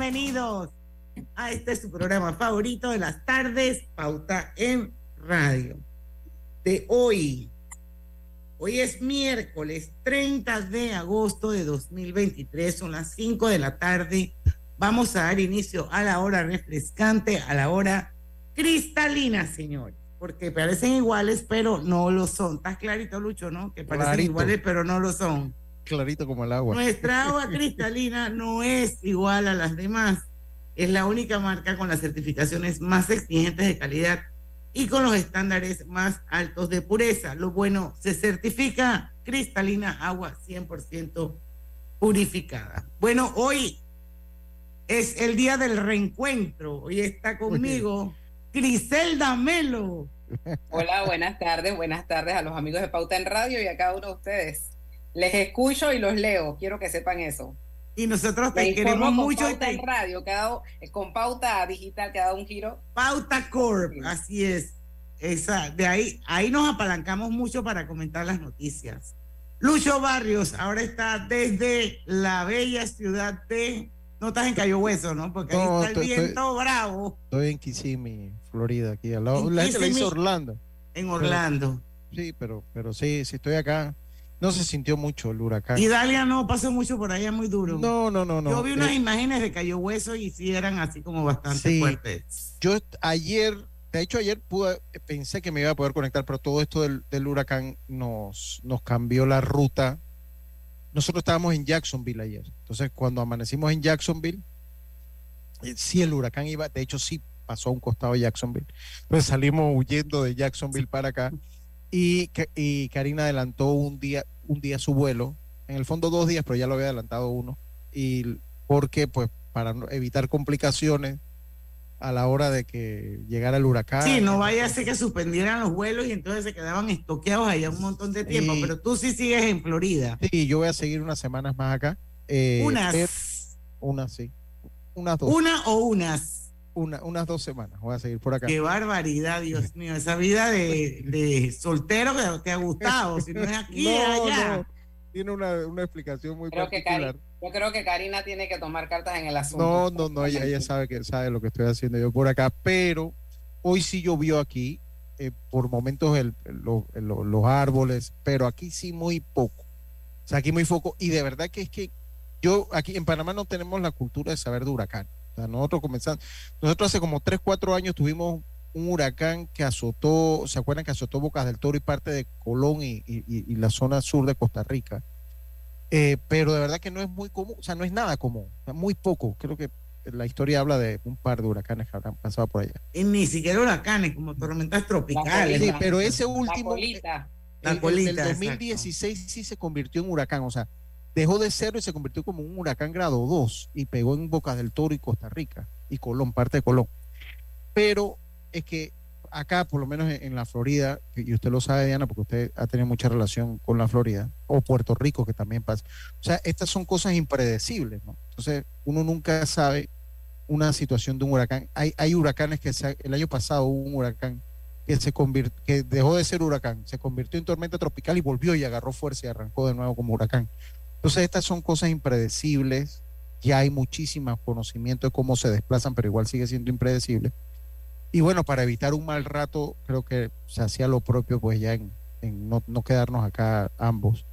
bienvenidos a este su programa favorito de las tardes, Pauta en Radio. De hoy, hoy es miércoles 30 de agosto de 2023, son las 5 de la tarde. Vamos a dar inicio a la hora refrescante, a la hora cristalina, señores, porque parecen iguales, pero no lo son. ¿Estás clarito, Lucho, no? Que parecen Clarito. iguales, pero no lo son. Clarito como el agua. Nuestra agua cristalina no es igual a las demás. Es la única marca con las certificaciones más exigentes de calidad y con los estándares más altos de pureza. Lo bueno, se certifica cristalina agua 100% purificada. Bueno, hoy es el día del reencuentro. Hoy está conmigo Griselda Melo. Hola, buenas tardes, buenas tardes a los amigos de Pauta en Radio y a cada uno de ustedes. Les escucho y los leo, quiero que sepan eso. Y nosotros te queremos con mucho. y Pauta te- en Radio, cada, con Pauta Digital, cada un giro. Pauta Corp, Sí. así es. Esa, de ahí, ahí nos apalancamos mucho para comentar las noticias. Lucho Barrios ahora está desde la bella ciudad de. No estás en Cayo Hueso, ¿no? Porque ahí No, está el estoy- estoy- viento bravo Estoy en Kissimmee, Florida, aquí al lado. La gente le. Orlando. en Orlando. Sí, pero, pero sí, sí estoy acá. No se sintió mucho el huracán. Y Dalia no pasó mucho por allá, muy duro. No, no, no, no. Yo vi unas Eh, imágenes de Cayo Hueso y sí eran así como bastante Sí. fuertes. yo ayer, de hecho ayer pude, pensé que me iba a poder conectar, pero todo esto del, del huracán nos, nos cambió la ruta. Nosotros estábamos en Jacksonville ayer. Entonces, cuando amanecimos en Jacksonville, eh, sí el huracán iba, de hecho sí pasó a un costado de Jacksonville. Entonces salimos huyendo de Jacksonville para acá y, y Karina adelantó un día, un día su vuelo, en el fondo dos días, pero ya lo había adelantado uno. Y porque, pues, para evitar complicaciones a la hora de que llegara el huracán. Sí, no vaya a ser que suspendieran los vuelos y entonces se quedaban estoqueados allá un montón de tiempo. Pero tú sí sigues en Florida. Sí, yo voy a seguir unas semanas más acá. Eh, Unas. pero- unas, sí. Unas dos. Una o unas. Una- unas dos semanas voy a seguir por acá. Qué barbaridad, Dios mío. Esa vida de, de soltero que te ha gustado. Si no es aquí, es allá. no, Tiene una, una explicación muy Creo que particular. Yo creo que Karina tiene que tomar cartas en el asunto. No, no, no, ella, ella sabe que sabe lo que estoy haciendo yo por acá, pero hoy sí llovió aquí, eh, por momentos el- el- lo- el- lo- los árboles, pero aquí sí muy poco. O sea, aquí muy poco. Y de verdad que es que yo aquí en Panamá no tenemos la cultura de saber de huracán. O sea, nosotros comenzamos, nosotros hace como 3, 4 años tuvimos un huracán que azotó, ¿se acuerdan que azotó Bocas del Toro y parte de Colón y, y- y- y la zona sur de Costa Rica? Eh, pero de verdad que no es muy común, o sea, no es nada común, o sea, muy poco. Creo que la historia habla de un par de huracanes que habrán pasado por allá. Y ni siquiera huracanes, como tormentas tropicales. Sí, colita. pero ese La último, colita. La el- el colita, del exacto. 2016 sí se convirtió en huracán, o sea, dejó de cero y se convirtió como un huracán grado 2 y pegó en Bocas del Toro y Costa Rica y Colón, parte de Colón. Pero es que acá, por lo menos en, la Florida, y usted lo sabe, Diana, porque usted ha tenido mucha relación con la Florida, o Puerto Rico, que también pasa. O sea, estas son cosas impredecibles, ¿no? Entonces, uno nunca sabe una situación de un huracán. Hay, hay huracanes que se, el año pasado hubo un huracán que se convirtió, que dejó de ser huracán, se convirtió en tormenta tropical y volvió y agarró fuerza y arrancó de nuevo como huracán. Entonces, estas son cosas impredecibles. Ya hay muchísimo conocimiento de cómo se desplazan, pero igual sigue siendo impredecible. Y bueno, para evitar un mal rato, creo que se hacía lo propio, pues ya en, en no, no quedarnos acá ambos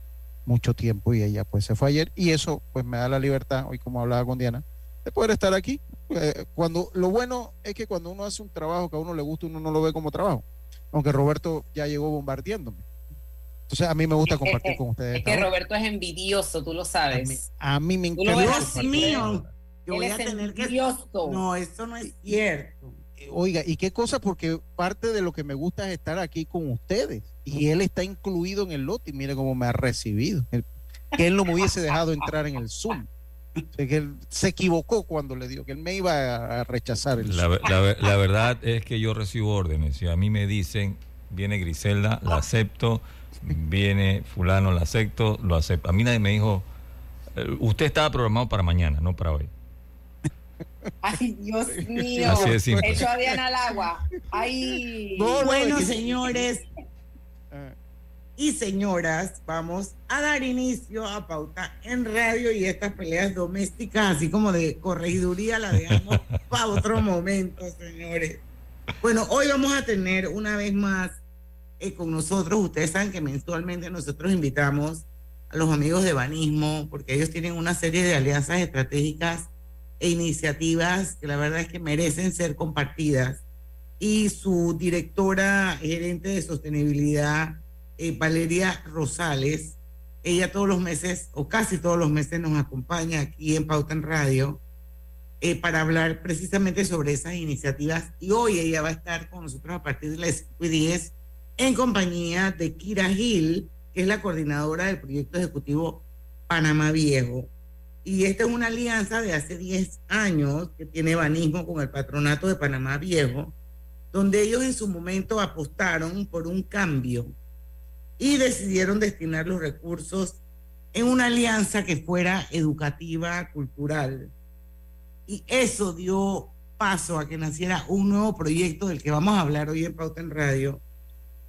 mucho tiempo y ella pues se fue ayer y eso pues me da la libertad, hoy como hablaba con Diana, de poder estar aquí. Eh, cuando Lo bueno es que cuando uno hace un trabajo que a uno le gusta, uno no lo ve como trabajo, aunque Roberto ya llegó bombardeándome. Entonces a mí me gusta compartir con ustedes. Es que. Roberto es envidioso, tú lo a, mí, sabes. a mí me encanta. Dios mío. Yo Él voy a tener que. envidioso. No, eso no es cierto. Eh, Oiga, y qué cosa, porque parte de lo que me gusta es estar aquí con ustedes. Y él está incluido en el lote y mire cómo me ha recibido. Él- que él no me hubiese dejado entrar en el Zoom. O sea, que él se equivocó cuando le dijo que él me iba a, rechazar el La, la verdad es que yo recibo órdenes. Si a mí me dicen, viene Griselda, la acepto, viene fulano, la acepto, lo acepto. A mí nadie me dijo, eh, usted estaba programado para mañana, no para hoy. Ay, Dios mío. Así de simple. Echó a Diana al agua. Ay. No, no, bueno, señores, Ah, y señoras, vamos a dar inicio a Pauta en Radio y estas peleas domésticas, así como de corregiduría, la dejamos para otro momento, señores. Bueno, hoy vamos a tener una vez más eh, con nosotros, ustedes saben que mensualmente nosotros invitamos a los amigos de Banismo, porque ellos tienen una serie de alianzas estratégicas e iniciativas que la verdad es que merecen ser compartidas. Y su directora gerente de sostenibilidad, eh, Valeria Rosales. Ella todos los meses, o casi todos los meses, nos acompaña aquí en Pauta en Radio eh, para hablar precisamente sobre esas iniciativas. Y hoy ella va a estar con nosotros a partir de las 10 en compañía de Kira Gil, que es la coordinadora del proyecto ejecutivo Panamá Viejo. Y esta es una alianza de hace 10 años que tiene Banismo con el patronato de Panamá Viejo, donde ellos en su momento apostaron por un cambio y decidieron destinar los recursos en una alianza que fuera educativa, cultural. Y eso dio paso a que naciera un nuevo proyecto del que vamos a hablar hoy en Pauta en Radio,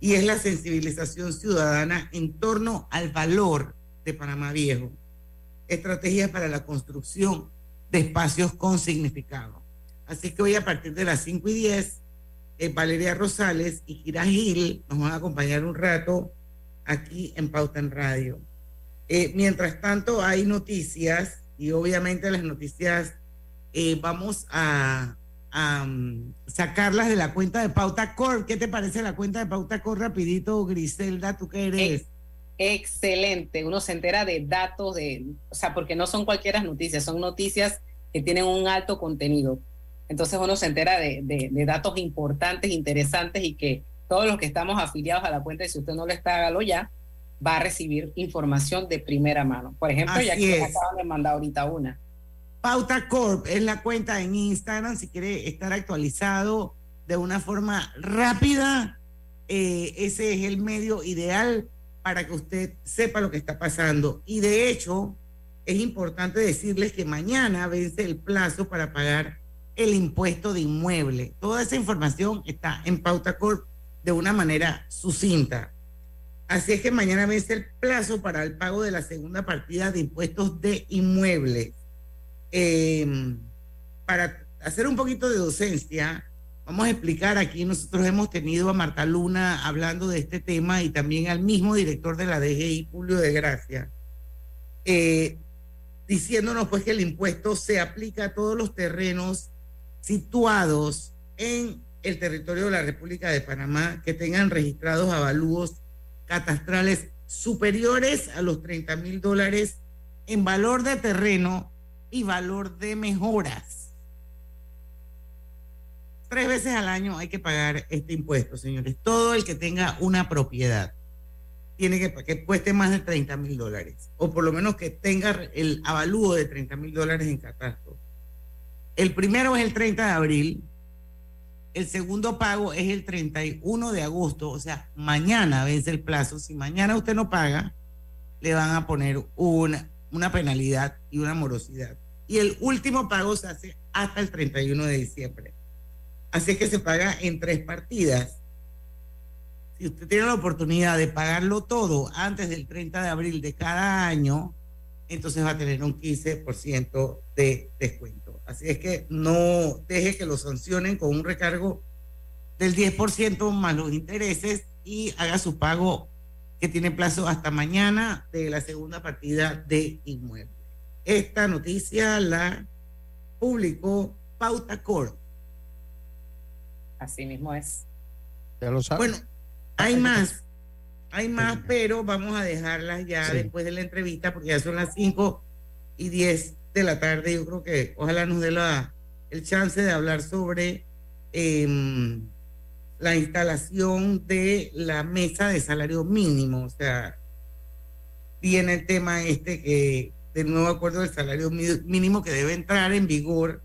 y es la sensibilización ciudadana en torno al valor de Panamá Viejo, estrategias para la construcción de espacios con significado. Así que hoy a partir de las 5 y 10, eh, Valeria Rosales y Gira Gil nos van a acompañar un rato aquí en Pauta en Radio. Eh, mientras tanto, hay noticias y obviamente las noticias eh, vamos a, mm, sacarlas de la cuenta de Pauta Core. ¿Qué te parece la cuenta de Pauta Core rapidito, Griselda? ¿Tú qué eres? Excelente, uno se entera de datos, de, o sea, porque no son cualquiera noticias, son noticias que tienen un alto contenido. Entonces uno se entera de, de datos importantes, interesantes y que todos los que estamos afiliados a la cuenta, y si usted no lo está, hágalo ya, va a recibir información de primera mano. Por ejemplo, ya que acaban de mandar ahorita una. Pauta Corp es la cuenta en Instagram, si quiere estar actualizado de una forma rápida, eh, ese es el medio ideal para que usted sepa lo que está pasando. Y de hecho, es importante decirles que mañana vence el plazo para pagar el impuesto de inmueble. Toda esa información está en Pauta Corp de una manera sucinta. Así es que mañana vence el plazo para el pago de la segunda partida de impuestos de inmuebles. Em, para hacer un poquito de docencia, vamos a explicar aquí, nosotros hemos tenido a Marta Luna hablando de este tema y también al mismo director de la DGI, Julio de Gracia, eh, diciéndonos pues que el impuesto se aplica a todos los terrenos situados en el territorio de la República de Panamá que tengan registrados avalúos catastrales superiores a los 30 mil dólares en valor de terreno y valor de mejoras. Tres veces al año hay que pagar este impuesto, señores. Todo el que tenga una propiedad tiene que que cueste más de 30 mil dólares, o por lo menos que tenga el avalúo de 30 mil dólares en catastro. El primero es el 30 de abril, el segundo pago es el 31 de agosto, o sea, mañana vence el plazo. Si mañana usted no paga, le van a poner una, una penalidad y una morosidad. Y el último pago se hace hasta el 31 de diciembre. Así que se paga en tres partidas. Si usted tiene la oportunidad de pagarlo todo antes del 30 de abril de cada año, entonces va a tener un 15% de descuento. Así es que no deje que lo sancionen con un recargo del 10% más los intereses y haga su pago que tiene plazo hasta mañana de la segunda partida de inmueble. Esta noticia la publicó Pauta Corp. Así mismo es. Ya lo saben. Bueno, hay más, hay más, pero vamos a dejarlas ya después de la entrevista porque ya son las 5 y 10 de la tarde, yo creo que ojalá nos dé la, el chance de hablar sobre em, la instalación de la mesa de salario mínimo. O sea, viene el tema este que del nuevo acuerdo del salario mínimo que debe entrar en vigor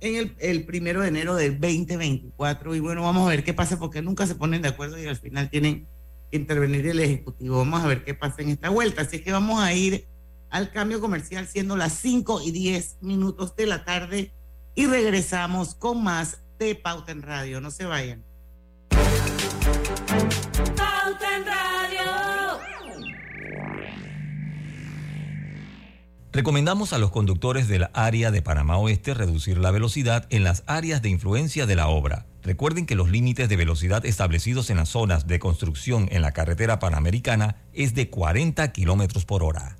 en el, el, primero de enero del 2024. Y bueno, vamos a ver qué pasa porque nunca se ponen de acuerdo y al final tienen que intervenir el Ejecutivo. Vamos a ver qué pasa en esta vuelta. Así que vamos a ir al cambio comercial siendo las 5 y 10 minutos de la tarde y regresamos con más de Pauta en Radio. No se vayan. Recomendamos a los conductores de la área de Panamá Oeste reducir la velocidad en las áreas de influencia de la obra. Recuerden que los límites de velocidad establecidos en las zonas de construcción en la carretera panamericana es de 40 kilómetros por hora.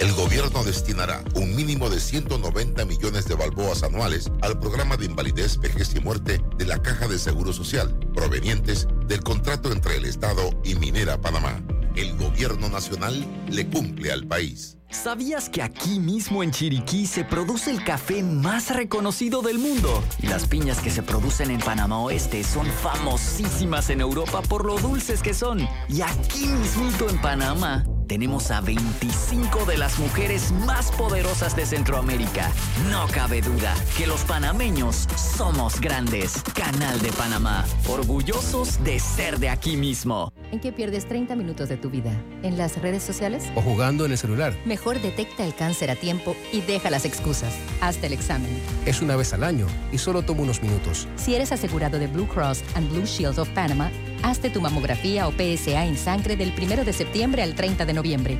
el gobierno destinará un mínimo de 190 millones de balboas anuales al programa de invalidez, vejez y muerte de la Caja de Seguro Social, provenientes del contrato entre el Estado y Minera Panamá. El gobierno nacional le cumple al país. ¿Sabías que aquí mismo en Chiriquí se produce el café más reconocido del mundo? Las piñas que se producen en Panamá Oeste son famosísimas en Europa por lo dulces que son. Y aquí mismito en Panamá tenemos a 25 de las mujeres más poderosas de Centroamérica. No cabe duda que los panameños somos grandes. Canal de Panamá, orgullosos de ser de aquí mismo. ¿En qué pierdes 30 minutos de tu vida? ¿En las redes sociales? ¿O jugando en el celular? Mejor detecta el cáncer a tiempo y deja las excusas. Hazte el examen. Es una vez al año y solo toma unos minutos. Si eres asegurado de Blue Cross and Blue Shield of Panama, hazte tu mamografía o PSA en sangre del 1 de septiembre al 30 de noviembre.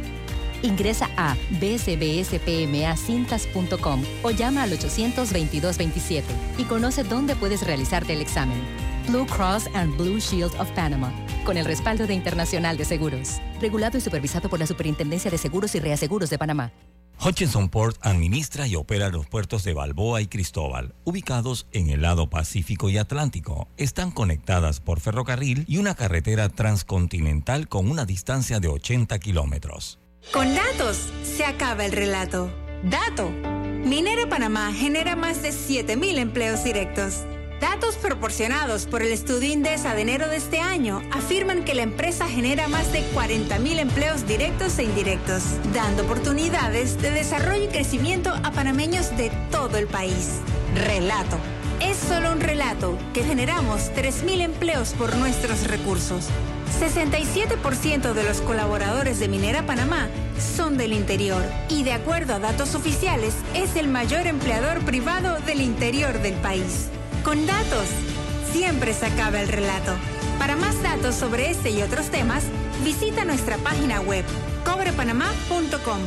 Ingresa a bsbspmacintas.com o llama al 822-27 y conoce dónde puedes realizarte el examen. Blue Cross and Blue Shield of Panama, con el respaldo de Internacional de Seguros. Regulado y supervisado por la Superintendencia de Seguros y Reaseguros de Panamá. Hutchinson Port administra y opera los puertos de Balboa y Cristóbal, ubicados en el lado Pacífico y Atlántico. Están conectadas por ferrocarril y una carretera transcontinental con una distancia de 80 kilómetros. Con datos se acaba el relato. Dato. Minera Panamá genera más de 7.000 empleos directos. Datos proporcionados por el estudio Indesa de enero de este año afirman que la empresa genera más de 40.000 empleos directos e indirectos, dando oportunidades de desarrollo y crecimiento a panameños de todo el país. Relato. Es solo un relato que generamos 3.000 empleos por nuestros recursos. 67% de los colaboradores de Minera Panamá son del interior y de acuerdo a datos oficiales es el mayor empleador privado del interior del país. Con datos, siempre se acaba el relato. Para más datos sobre este y otros temas, visita nuestra página web cobrepanamá.com.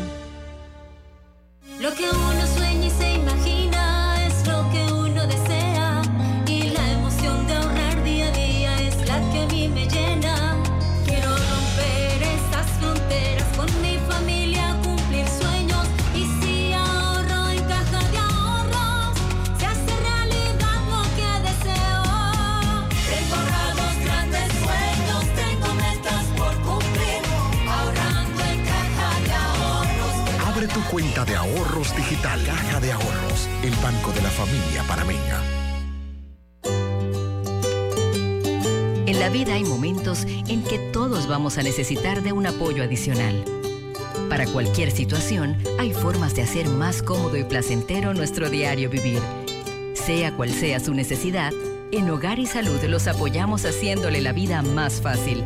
cuenta de ahorros digital. Caja de Ahorros, el banco de la familia parameña. En la vida hay momentos en que todos vamos a necesitar de un apoyo adicional. Para cualquier situación, hay formas de hacer más cómodo y placentero nuestro diario vivir. Sea cual sea su necesidad, en Hogar y Salud los apoyamos haciéndole la vida más fácil,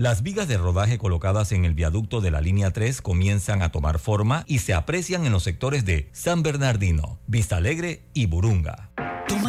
Las vigas de rodaje colocadas en el viaducto de la línea 3 comienzan a tomar forma y se aprecian en los sectores de San Bernardino, Vista Alegre y Burunga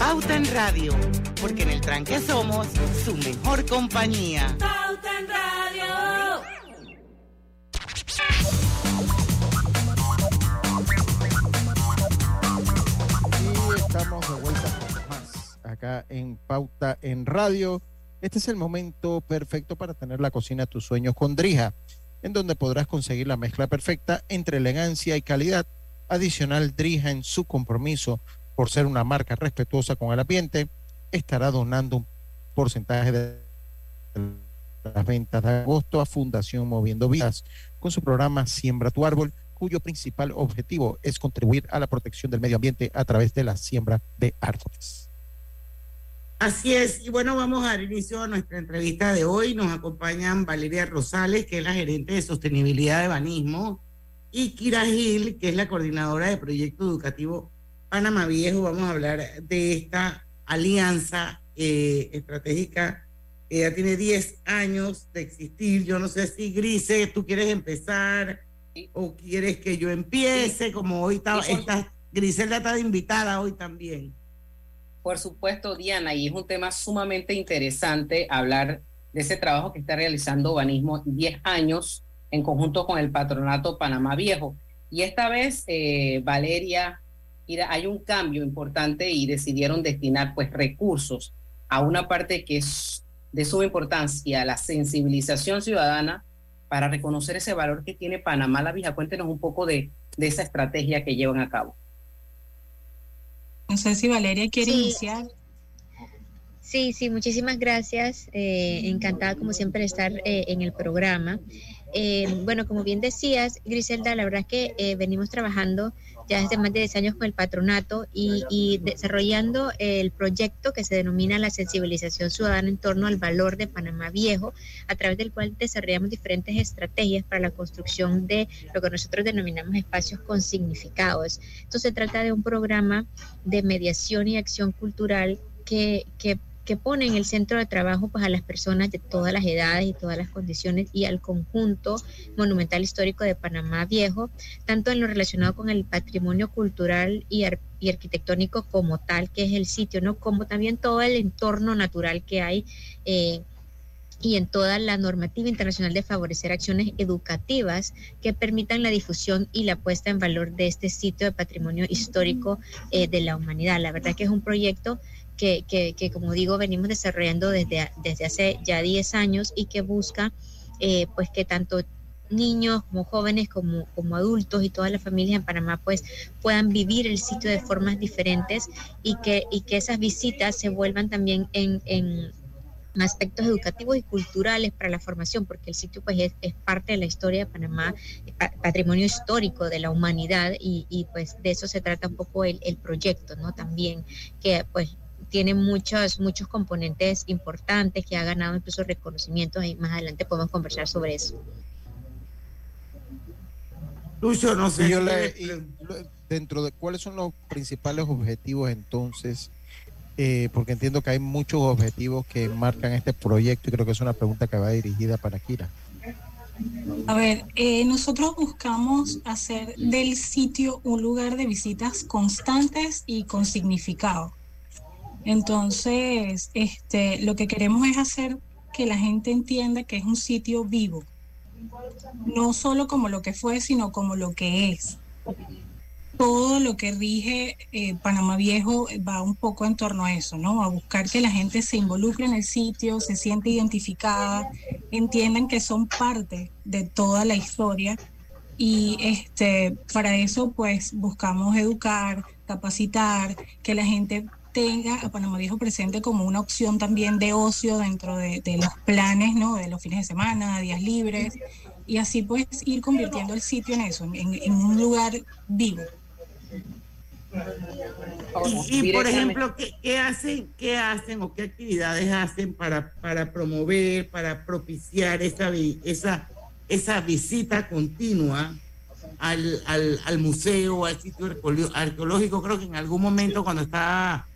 Pauta en Radio, porque en el tranque somos su mejor compañía. Pauta en Radio. Y estamos de vuelta con más acá en Pauta en Radio. Este es el momento perfecto para tener la cocina de tus sueños con Drija, en donde podrás conseguir la mezcla perfecta entre elegancia y calidad. Adicional, Drija en su compromiso por ser una marca respetuosa con el ambiente, estará donando un porcentaje de las ventas de agosto a Fundación Moviendo Vidas con su programa Siembra tu Árbol, cuyo principal objetivo es contribuir a la protección del medio ambiente a través de la siembra de árboles. Así es, y bueno, vamos a dar inicio a nuestra entrevista de hoy. Nos acompañan Valeria Rosales, que es la gerente de sostenibilidad de Banismo, y Kira Gil, que es la coordinadora de proyecto educativo Panamá Viejo. Vamos a hablar de esta alianza eh, estratégica que ya tiene 10 años de existir. Yo no sé si Grise, tú quieres empezar o quieres que yo empiece, como hoy está, Sí, está Griselda está de invitada hoy también. Por supuesto, Diana, y es un tema sumamente interesante hablar de ese trabajo que está realizando Banismo 10 años en conjunto con el Patronato Panamá Viejo. Y esta vez, eh, Valeria, mira, hay un cambio importante y decidieron destinar pues recursos a una parte que es de suma importancia, la sensibilización ciudadana para reconocer ese valor que tiene Panamá la Vieja. Cuéntenos un poco de, de esa estrategia que llevan a cabo. No sé si Valeria quiere Sí. iniciar. Sí, sí, muchísimas gracias. Eh, encantada como siempre de estar eh, en el programa. Eh, bueno, como bien decías, Griselda, la verdad es que eh, venimos trabajando ya desde más de 10 años con el patronato y, y desarrollando el proyecto que se denomina la sensibilización ciudadana en torno al valor de Panamá Viejo, a través del cual desarrollamos diferentes estrategias para la construcción de lo que nosotros denominamos espacios con significados. Esto se trata de un programa de mediación y acción cultural que, que, que pone en el centro de trabajo pues, a las personas de todas las edades y todas las condiciones y al conjunto monumental histórico de Panamá Viejo, tanto en lo relacionado con el patrimonio cultural y, ar- y arquitectónico como tal, que es el sitio, ¿no? Como también todo el entorno natural que hay. eh, y en toda la normativa internacional de favorecer acciones educativas que permitan la difusión y la puesta en valor de este sitio de patrimonio histórico eh, de la humanidad. La verdad que es un proyecto que, que, que, como digo, venimos desarrollando desde, desde hace ya 10 años y que busca eh, pues que tanto niños como jóvenes como, como adultos y todas las familias en Panamá pues puedan vivir el sitio de formas diferentes y que, y que esas visitas se vuelvan también en, en aspectos educativos y culturales para la formación, porque el sitio pues es, es parte de la historia de Panamá, pa- patrimonio histórico de la humanidad y, y, pues de eso se trata un poco el, el proyecto, ¿no? También que pues tiene muchos, muchos componentes importantes que ha ganado incluso reconocimientos y más adelante podemos conversar sobre eso. Lucho, no sé. Y yo le- dentro de cuáles son los principales objetivos entonces, Eh, porque entiendo que hay muchos objetivos que marcan este proyecto y creo que es una pregunta que va dirigida para Kira. A ver, eh, nosotros buscamos hacer del sitio un lugar de visitas constantes y con significado. Entonces, este, lo que queremos es hacer que la gente entienda que es un sitio vivo, no solo como lo que fue, sino como lo que es. Todo lo que rige eh, Panamá Viejo va un poco en torno a eso, ¿no? A buscar que la gente se involucre en el sitio, se siente identificada, entiendan que son parte de toda la historia y este para eso pues buscamos educar, capacitar, que la gente tenga a Panamá Viejo presente como una opción también de ocio dentro de, de los planes, ¿no? De los fines de semana, días libres y así pues ir convirtiendo el sitio en eso, en, en un lugar vivo. Y, y, por ejemplo, ¿qué, ¿qué, hacen, ¿qué hacen o qué actividades hacen para, para promover, para propiciar esa, esa, esa visita continua al, al, al museo, al sitio arqueológico? Creo que en algún momento cuando estaba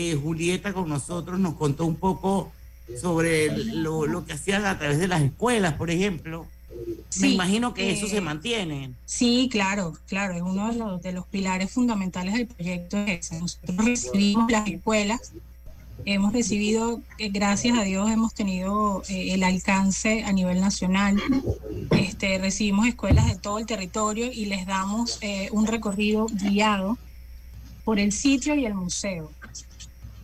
eh, Julieta con nosotros nos contó un poco sobre lo, lo que hacían a través de las escuelas, por ejemplo. Me imagino que eso se eh, mantiene. Sí, claro, claro, es uno de los, de los pilares fundamentales del proyecto. Ese. Nosotros recibimos las escuelas, hemos recibido, eh, gracias a Dios, hemos tenido eh, el alcance a nivel nacional. Este, recibimos escuelas de todo el territorio y les damos eh, un recorrido guiado por el sitio y el museo.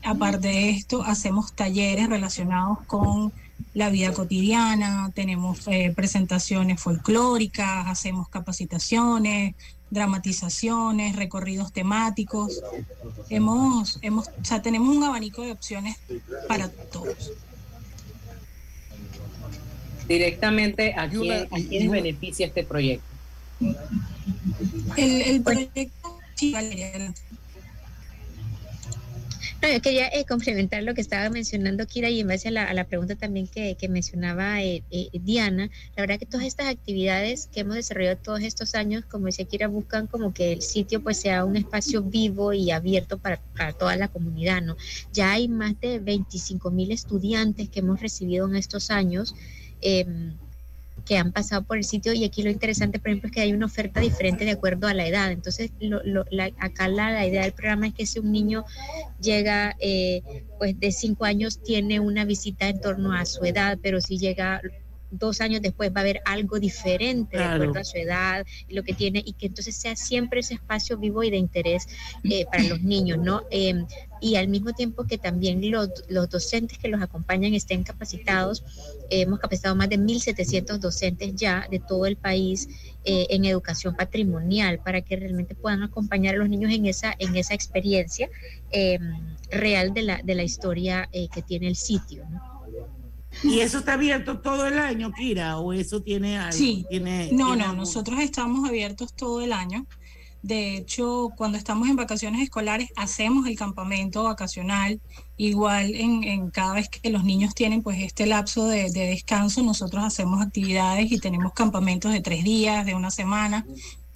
Aparte de esto, hacemos talleres relacionados con la vida cotidiana, tenemos eh, presentaciones folclóricas, hacemos capacitaciones, dramatizaciones, recorridos temáticos. Hemos, hemos, o sea, tenemos un abanico de opciones para todos. Directamente, ¿a, quién, ¿a quiénes beneficia este proyecto? El, el proyecto, sí, Valeria, no, yo quería eh, complementar lo que estaba mencionando Kira y en base a la, a la pregunta también que, que mencionaba eh, eh, Diana, la verdad que todas estas actividades que hemos desarrollado todos estos años, como decía Kira, buscan como que el sitio pues sea un espacio vivo y abierto para, para toda la comunidad, ¿no? Ya hay más de 25 mil estudiantes que hemos recibido en estos años. Eh, que han pasado por el sitio y aquí lo interesante, por ejemplo, es que hay una oferta diferente de acuerdo a la edad. Entonces, lo, lo, la, acá la, idea del programa es que si un niño llega eh, pues de cinco años, tiene una visita en torno a su edad, pero si llega dos años después va a haber algo diferente claro. de acuerdo a su edad, lo que tiene, y que entonces sea siempre ese espacio vivo y de interés eh, para los niños, ¿no? Eh, y al mismo tiempo que también los, los, docentes que los acompañan estén capacitados. Eh, hemos capacitado más de 1.700 docentes ya de todo el país eh, en educación patrimonial para que realmente puedan acompañar a los niños en esa, en esa experiencia eh, real de la, de la historia que tiene el sitio. ¿no? ¿Y eso está abierto todo el año, Kira? ¿O eso tiene algo? Sí. ¿Tiene, no, tiene no, nosotros estamos abiertos todo el año. De hecho, cuando estamos en vacaciones escolares, hacemos el campamento vacacional. Igual en, en cada vez que los niños tienen pues este lapso de, de, descanso, nosotros hacemos actividades y tenemos campamentos de tres días, de una semana.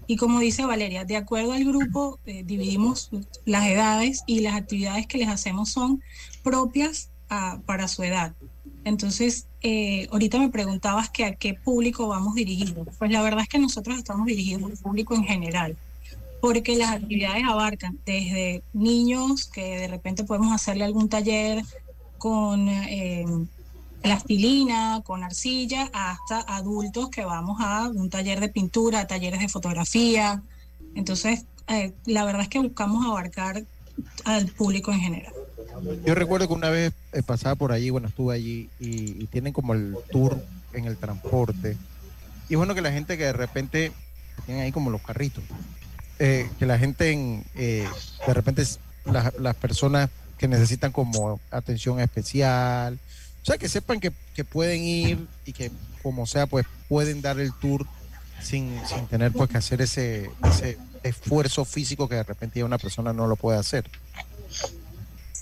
Y como dice Valeria, de acuerdo al grupo, eh, dividimos las edades y las actividades que les hacemos son propias a, para su edad. Entonces, eh, ahorita me preguntabas que a qué público vamos dirigidos. Pues la verdad es que nosotros estamos dirigidos al público en general, porque las actividades abarcan desde niños que de repente podemos hacerle algún taller con eh, plastilina, con arcilla, hasta adultos que vamos a un taller de pintura, talleres de fotografía. Entonces, eh, la verdad es que buscamos abarcar al público en general. Yo recuerdo que una vez eh, pasaba por allí, bueno, estuve allí y, tienen como el tour en el transporte. Y bueno que la gente que de repente tienen ahí como los carritos, eh, que la gente en, eh, de repente las, las, personas que necesitan como atención especial, o sea, que sepan que, que, pueden ir y que como sea, pues pueden dar el tour sin, sin tener pues que hacer ese, ese esfuerzo físico que de repente ya una persona no lo puede hacer.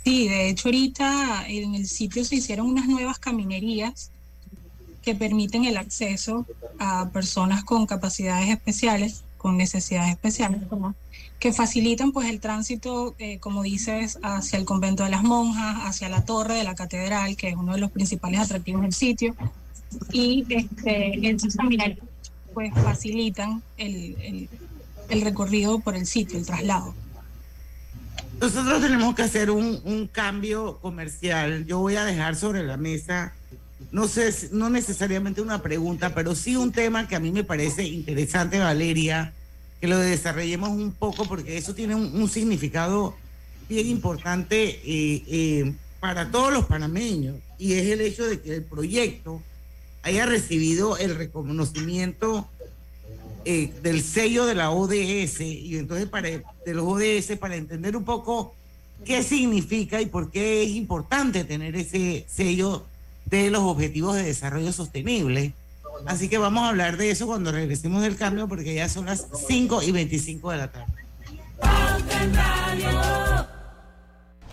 Sí, de hecho ahorita en el sitio se hicieron unas nuevas caminerías que permiten el acceso a personas con capacidades especiales, con necesidades especiales, que facilitan pues el tránsito, eh, como dices, hacia el convento de las monjas, hacia la torre de la catedral, que es uno de los principales atractivos del sitio, y este, esas caminarías pues facilitan el, el recorrido por el sitio, el traslado. Nosotros tenemos que hacer un, cambio comercial. Yo voy a dejar sobre la mesa, no sé, no necesariamente una pregunta, pero sí un tema que a mí me parece interesante, Valeria, que lo desarrollemos un poco porque eso tiene un, un significado bien importante eh, eh, para todos los panameños y es el hecho de que el proyecto haya recibido el reconocimiento eh, del sello de la ODS y entonces para de los ODS para entender un poco qué significa y por qué es importante tener ese sello de los objetivos de desarrollo sostenible. Así que vamos a hablar de eso cuando regresemos del cambio porque ya son las 5 y 25 de la tarde.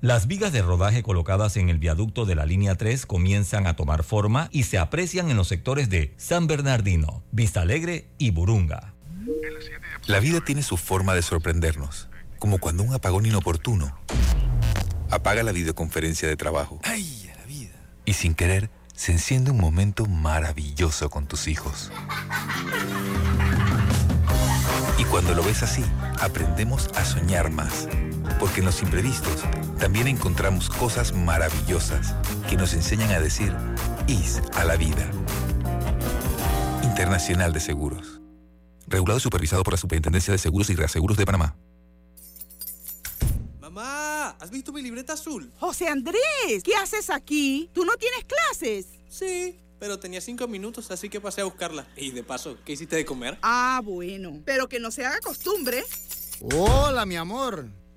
Las vigas de rodaje colocadas en el viaducto de la línea 3 comienzan a tomar forma y se aprecian en los sectores de San Bernardino, Vista Alegre y Burunga. La vida tiene su forma de sorprendernos, como cuando un apagón inoportuno apaga la videoconferencia de trabajo. ¡Ay, la vida! Y sin querer, se enciende un momento maravilloso con tus hijos. Y cuando lo ves así, aprendemos a soñar más. Porque en los imprevistos también encontramos cosas maravillosas que nos enseñan a decir IS a la vida. Internacional de Seguros. Regulado y supervisado por la Superintendencia de Seguros y Reaseguros de Panamá. Mamá, ¿has visto mi libreta azul? José Andrés, ¿qué haces aquí? ¿Tú no tienes clases? Sí, pero tenía cinco minutos, así que pasé a buscarla. Y de paso, ¿qué hiciste de comer? Ah, bueno. Pero que no se haga costumbre. Hola, mi amor.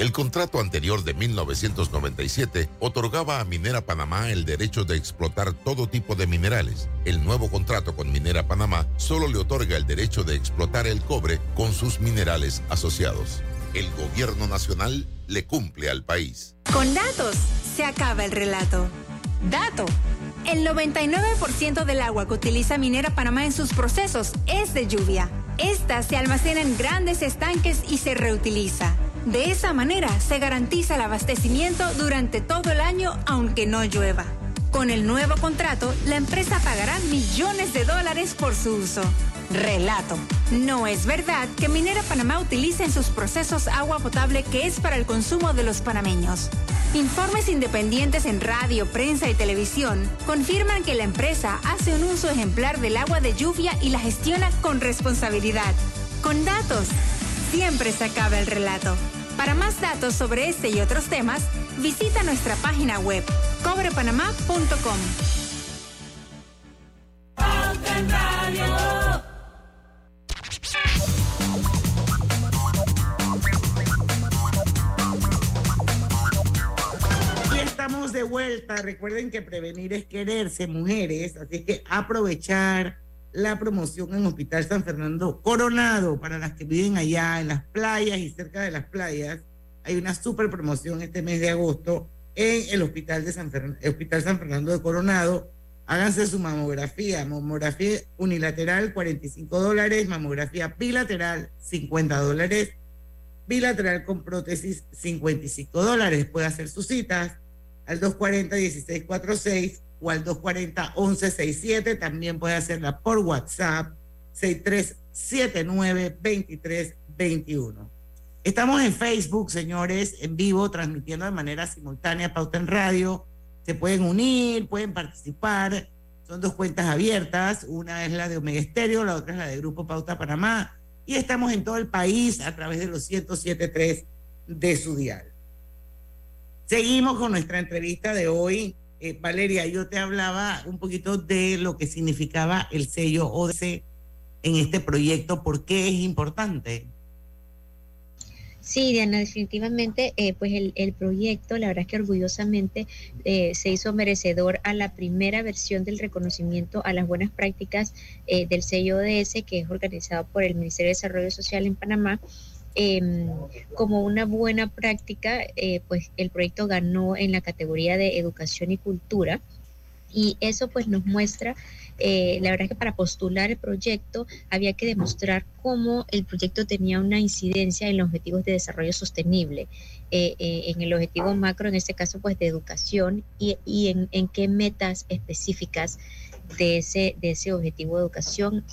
El contrato anterior de 1997 otorgaba a Minera Panamá el derecho de explotar todo tipo de minerales. El nuevo contrato con Minera Panamá solo le otorga el derecho de explotar el cobre con sus minerales asociados. El gobierno nacional le cumple al país. Con datos se acaba el relato. Dato. El 99% del agua que utiliza Minera Panamá en sus procesos es de lluvia. Esta se almacena en grandes estanques y se reutiliza. De esa manera se garantiza el abastecimiento durante todo el año aunque no llueva. Con el nuevo contrato, la empresa pagará millones de dólares por su uso. Relato. No es verdad que Minera Panamá utilice en sus procesos agua potable que es para el consumo de los panameños. Informes independientes en radio, prensa y televisión confirman que la empresa hace un uso ejemplar del agua de lluvia y la gestiona con responsabilidad. Con datos, siempre se acaba el relato. Para más datos sobre este y otros temas, visita nuestra página web cobrepanamá.com. Estamos de vuelta. Recuerden que prevenir es quererse, mujeres. Así que aprovechar la promoción en Hospital San Fernando Coronado para las que viven allá en las playas y cerca de las playas. Hay una super promoción este mes de agosto en el Hospital, de San, Fern- Hospital San Fernando de Coronado. Háganse su mamografía. Mamografía unilateral, 45 dólares. Mamografía bilateral, 50 dólares. Bilateral con prótesis, 55 dólares. Puede hacer sus citas al 240-1646 o al 240-1167. También puede hacerla por WhatsApp 6379-2321. Estamos en Facebook, señores, en vivo, transmitiendo de manera simultánea Pauta en Radio. Se pueden unir, pueden participar. Son dos cuentas abiertas. Una es la de Omega Estéreo, la otra es la de Grupo Pauta Panamá. Y estamos en todo el país a través de los 107.3 de su dial. Seguimos con nuestra entrevista de hoy. Eh, Valeria, yo te hablaba un poquito de lo que significaba el sello ODS en este proyecto, por qué es importante. Sí, Diana, definitivamente, eh, pues el, el, proyecto, la verdad es que orgullosamente eh, se hizo merecedor a la primera versión del reconocimiento a las buenas prácticas eh, del sello ODS, que es organizado por el Ministerio de Desarrollo Social en Panamá. Em, como una buena práctica, eh, pues el proyecto ganó en la categoría de educación y cultura. Y eso pues nos muestra eh, la verdad que para postular el proyecto había que demostrar cómo el proyecto tenía una incidencia en los objetivos de desarrollo sostenible, eh, eh, en el objetivo macro, en este caso, pues de educación y, y en, en, qué metas específicas de ese, de ese objetivo de educación,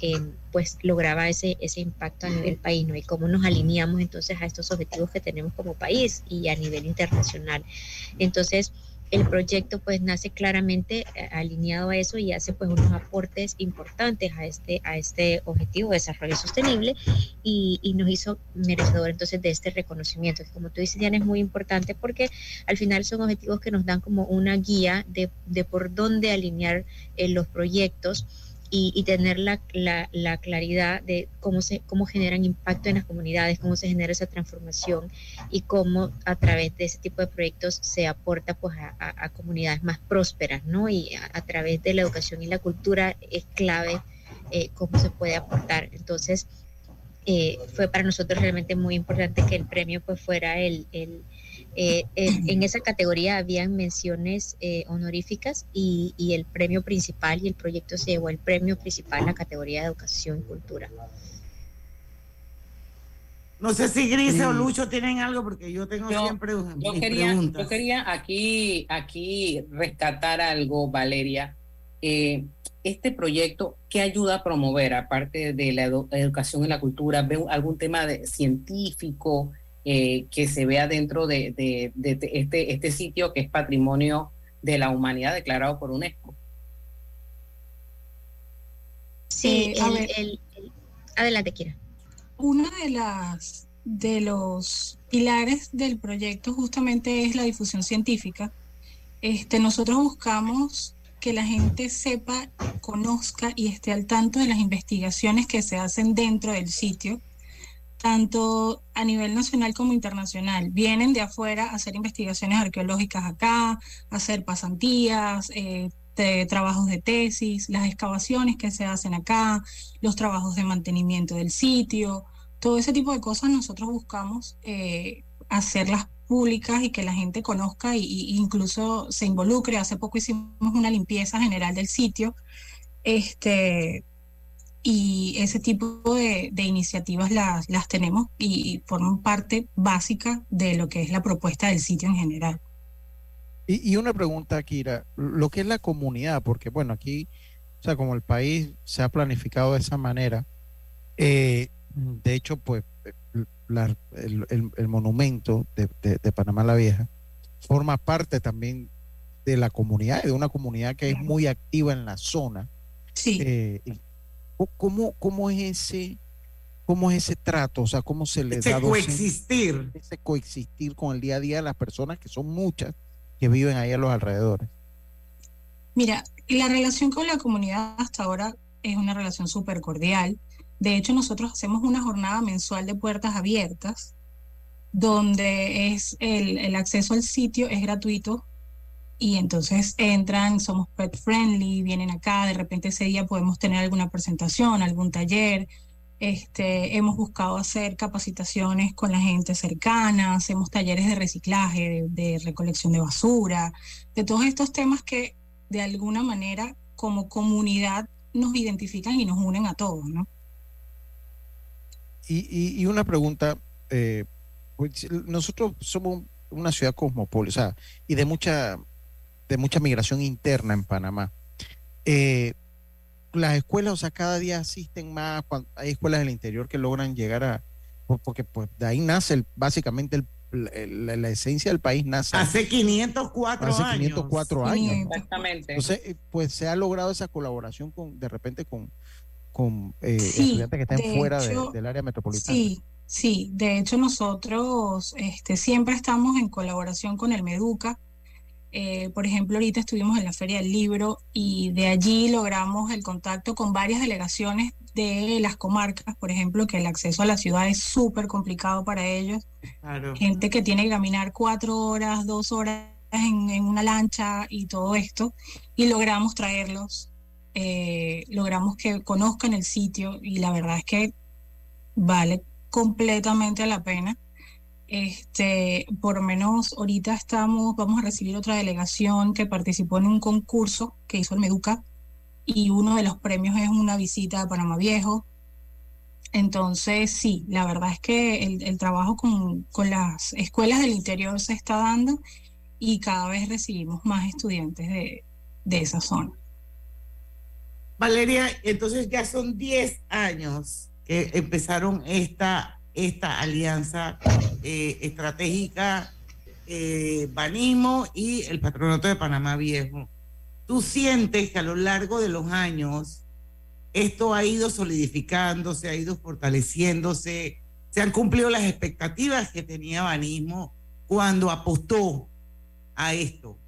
pues lograba ese, ese impacto a nivel país, ¿no? Y cómo nos alineamos entonces a estos objetivos que tenemos como país y a nivel internacional. Entonces, el proyecto pues nace claramente eh, alineado a eso y hace pues unos aportes importantes a este, a este objetivo de desarrollo sostenible y, y nos hizo merecedor entonces de este reconocimiento, que como tú dices Diana es muy importante porque al final son objetivos que nos dan como una guía de, de por dónde alinear eh, los proyectos y, tener la, la, la, claridad de cómo, se, cómo generan impacto en las comunidades, cómo se genera esa transformación y cómo a través de ese tipo de proyectos se aporta pues, a, a, a comunidades más prósperas, ¿no? Y a, a, través de la educación y la cultura es clave eh, cómo se puede aportar. Entonces, eh, fue para nosotros realmente muy importante que el premio pues fuera el, el eh, en, en, esa categoría habían menciones eh, honoríficas y, y, el premio principal y el proyecto se llevó el premio principal en la categoría de educación y cultura. No sé si Grise sí. o Lucho tienen algo porque yo tengo yo, siempre yo quería, preguntas. Yo quería aquí, aquí rescatar algo, Valeria. Eh, este proyecto, ¿qué ayuda a promover, aparte de la edu educación y la cultura? ¿Ve algún tema de, científico eh, que se vea dentro de, de, de, este, este sitio que es patrimonio de la humanidad declarado por UNESCO? Sí, eh, el, el, el, adelante, Kira. Una de las de los pilares del proyecto justamente es la difusión científica. Este, nosotros buscamos que la gente sepa, conozca y esté al tanto de las investigaciones que se hacen dentro del sitio, tanto a nivel nacional como internacional. Vienen de afuera a hacer investigaciones arqueológicas acá, hacer pasantías, eh, de trabajos de tesis, las excavaciones que se hacen acá, los trabajos de mantenimiento del sitio, todo ese tipo de cosas nosotros buscamos eh, hacerlas públicas y que la gente conozca y, incluso se involucre. Hace poco hicimos una limpieza general del sitio. Este, y ese tipo de, de iniciativas las, las tenemos y, y, forman parte básica de lo que es la propuesta del sitio en general. Y, y, una pregunta, Kira, lo que es la comunidad, porque bueno, aquí, o sea, como el país se ha planificado de esa manera, eh, de hecho, pues la, el, el, el, monumento de, de, de, Panamá la Vieja forma parte también de la comunidad, de una comunidad que es muy activa en la zona. Sí. Eh, ¿cómo, ¿Cómo es ese cómo es ese trato? O sea, ¿cómo se le ese da coexistir? Ese coexistir con el día a día de las personas que son muchas que viven ahí a los alrededores. Mira, la relación con la comunidad hasta ahora es una relación súper cordial. De hecho, nosotros hacemos una jornada mensual de puertas abiertas, donde es el, el, acceso al sitio es gratuito y entonces entran, somos pet friendly, vienen acá, de repente ese día podemos tener alguna presentación, algún taller. Este, hemos buscado hacer capacitaciones con la gente cercana, hacemos talleres de reciclaje, de, recolección de basura, de todos estos temas que de alguna manera como comunidad nos identifican y nos unen a todos, ¿no? Y, y, y una pregunta, eh, pues, nosotros somos una ciudad cosmopolita, y de mucha, de mucha migración interna en Panamá. Eh, las escuelas, o sea, cada día asisten más, cuando, hay escuelas del interior que logran llegar a, porque pues de ahí nace el, básicamente el, la, la, esencia del país nace. Hace 504 hace años. 504 años. Exactamente. Entonces, eh, pues se ha logrado esa colaboración con, de repente con, con eh, sí, estudiantes que estén de fuera hecho, de, del área metropolitana. Sí, sí, de hecho nosotros este, siempre estamos en colaboración con el Meduca. Eh, por ejemplo, ahorita estuvimos en la Feria del Libro y de allí logramos el contacto con varias delegaciones de las comarcas, por ejemplo, que el acceso a la ciudad es súper complicado para ellos. Claro. Gente que tiene que caminar cuatro horas, dos horas en, en una lancha y todo esto, y logramos traerlos, eh, logramos que conozcan el sitio y la verdad es que vale completamente la pena. Este, por menos ahorita estamos, vamos a recibir otra delegación que participó en un concurso que hizo el Meduca y uno de los premios es una visita a Panamá Viejo. Entonces, sí, la verdad es que el, trabajo con, las escuelas del interior se está dando y cada vez recibimos más estudiantes de, de esa zona. Valeria, entonces ya son 10 años que empezaron esta, esta alianza eh, estratégica, eh, Banismo y el Patronato de Panamá Viejo. ¿Tú sientes que a lo largo de los años esto ha ido solidificándose, ha ido fortaleciéndose? ¿Se han cumplido las expectativas que tenía Banismo cuando apostó a esto?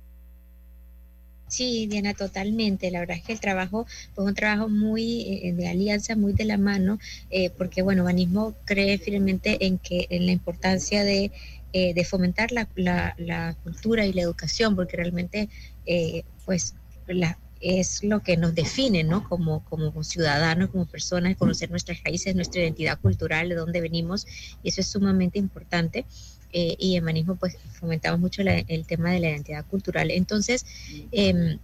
Sí, Diana, totalmente. La verdad es que el trabajo fue un trabajo muy eh, de alianza, muy de la mano, eh, porque bueno, Banismo cree firmemente en que en la importancia de, eh, de fomentar la, la, la, cultura y la educación, porque realmente eh, pues la, es lo que nos define, ¿no? Como, como ciudadanos, como personas, conocer nuestras raíces, nuestra identidad cultural, de dónde venimos, y eso es sumamente importante. Eh, y en Manismo pues fomentamos mucho el tema de la identidad cultural. Entonces, eh,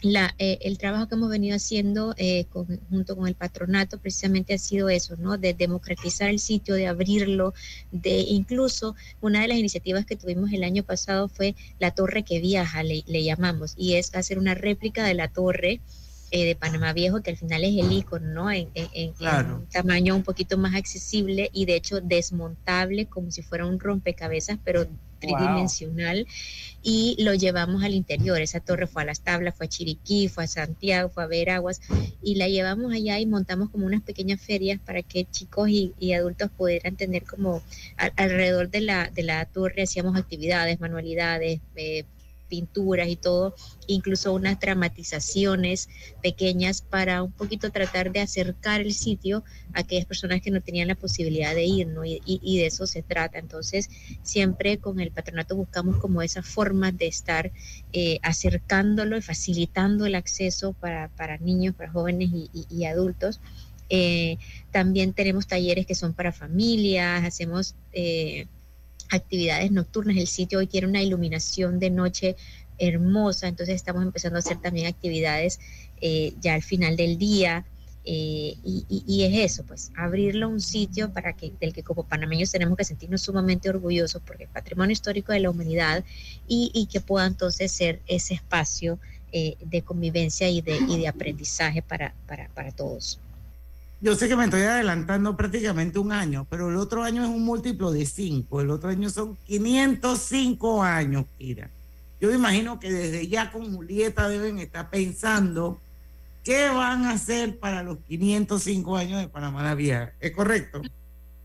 la, el trabajo que hemos venido haciendo eh, junto con el patronato precisamente ha sido eso, ¿no? De democratizar el sitio, de abrirlo, de incluso una de las iniciativas que tuvimos el año pasado fue la torre que viaja, le, le llamamos, y es hacer una réplica de la torre eh, de Panamá Viejo, que al final es el icono, ¿no? En, en, claro. en, un tamaño un poquito más accesible y de hecho desmontable, como si fuera un rompecabezas, pero tridimensional. Wow. Y lo llevamos al interior. Esa torre fue a las tablas, fue a Chiriquí, fue a Santiago, fue a Veraguas, y la llevamos allá y montamos como unas pequeñas ferias para que chicos y, y adultos pudieran tener como a, alrededor de la, de la torre, hacíamos actividades, manualidades, eh, pinturas y todo, incluso unas dramatizaciones pequeñas para un poquito tratar de acercar el sitio a aquellas personas que no tenían la posibilidad de ir, ¿no? Y, de eso se trata. Entonces, siempre con el patronato buscamos como esa forma de estar eh, acercándolo y facilitando el acceso para, para niños, para jóvenes y, y adultos. Eh, también tenemos talleres que son para familias, hacemos... Eh, actividades nocturnas. El sitio hoy tiene una iluminación de noche hermosa, entonces estamos empezando a hacer también actividades eh, ya al final del día. Eh, y, es eso, pues abrirlo un sitio para que, del que como panameños tenemos que sentirnos sumamente orgullosos porque es patrimonio histórico de la humanidad y, y que pueda entonces ser ese espacio eh, de convivencia y de, y de aprendizaje para, para, para todos yo sé que me estoy adelantando prácticamente un año, pero el otro año es un múltiplo de cinco. El otro año son 505 años, Kira. Yo me imagino que desde ya con Julieta deben estar pensando qué van a hacer para los 505 años de Panamá la Vieja. ¿Es correcto?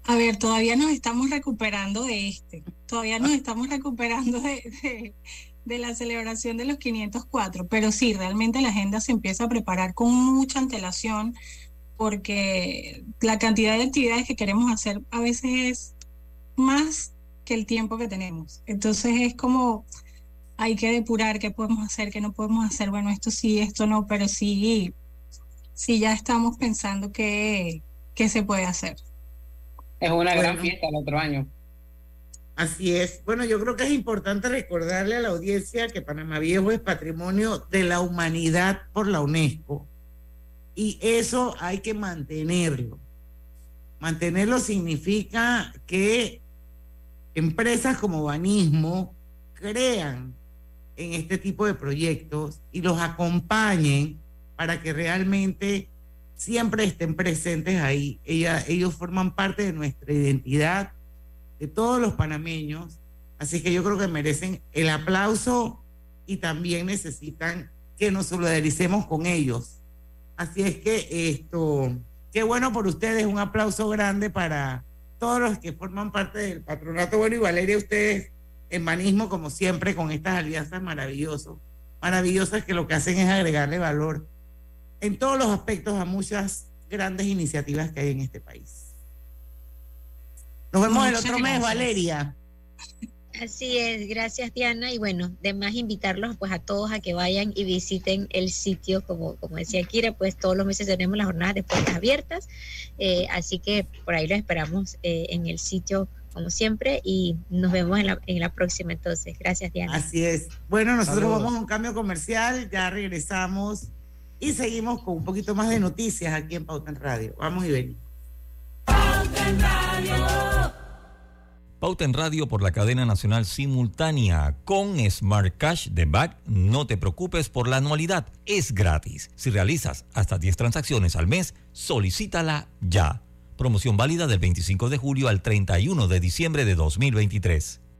A ver, todavía nos estamos recuperando de este. Todavía nos estamos recuperando de, de, de la celebración de los 504. Pero sí, realmente la agenda se empieza a preparar con mucha antelación porque la cantidad de actividades que queremos hacer a veces es más que el tiempo que tenemos. Entonces es como hay que depurar qué podemos hacer, qué no podemos hacer. Bueno, esto sí, esto no, pero sí, sí ya estamos pensando que, que se puede hacer. Es una bueno, gran fiesta el otro año. Así es. Bueno, yo creo que es importante recordarle a la audiencia que Panamá Viejo es patrimonio de la humanidad por la UNESCO y eso hay que mantenerlo. Mantenerlo significa que empresas como Banismo crean en este tipo de proyectos y los acompañen para que realmente siempre estén presentes ahí. Ella, ellos forman parte de nuestra identidad, de todos los panameños, así que yo creo que merecen el aplauso y también necesitan que nos solidaricemos con ellos Así es que esto, qué bueno por ustedes, un aplauso grande para todos los que forman parte del patronato. Bueno, y Valeria, ustedes en Banismo, como siempre, con estas alianzas maravillosas, maravillosas que lo que hacen es agregarle valor en todos los aspectos a muchas grandes iniciativas que hay en este país. Nos vemos el otro mes, gracias. Valeria. Así es, gracias Diana y bueno, de más invitarlos pues a todos a que vayan y visiten el sitio, como, como decía Kira, pues todos los meses tenemos las jornadas de puertas abiertas, eh, así que por ahí los esperamos eh, en el sitio como siempre y nos vemos en la, en la próxima entonces. Gracias Diana. Así es. Bueno, nosotros Saludos. vamos a un cambio comercial, ya regresamos y seguimos con un poquito más de noticias aquí en Pauta en Radio. Vamos y venimos. Pauta en radio por la cadena nacional simultánea. Con Smart Cash de Back, no te preocupes por la anualidad, es gratis. Si realizas hasta 10 transacciones al mes, solicítala ya. Promoción válida del 25 de julio al 31 de diciembre de 2023.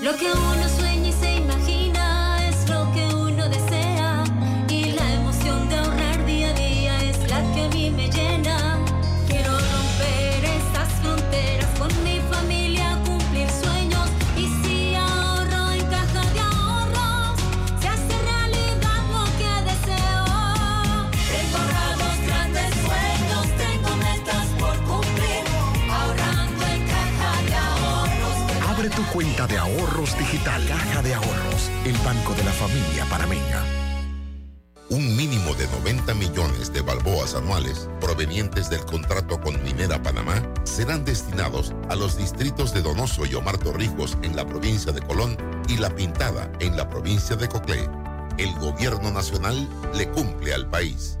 Lo que uno sueña y se imagina tu cuenta de ahorros digital. Caja de Ahorros, el banco de la familia panameña. Un mínimo de 90 millones de balboas anuales provenientes del contrato con Minera Panamá serán destinados a los distritos de Donoso y Omar Torrijos en la provincia de Colón y La Pintada en la provincia de Coclé. El gobierno nacional le cumple al país.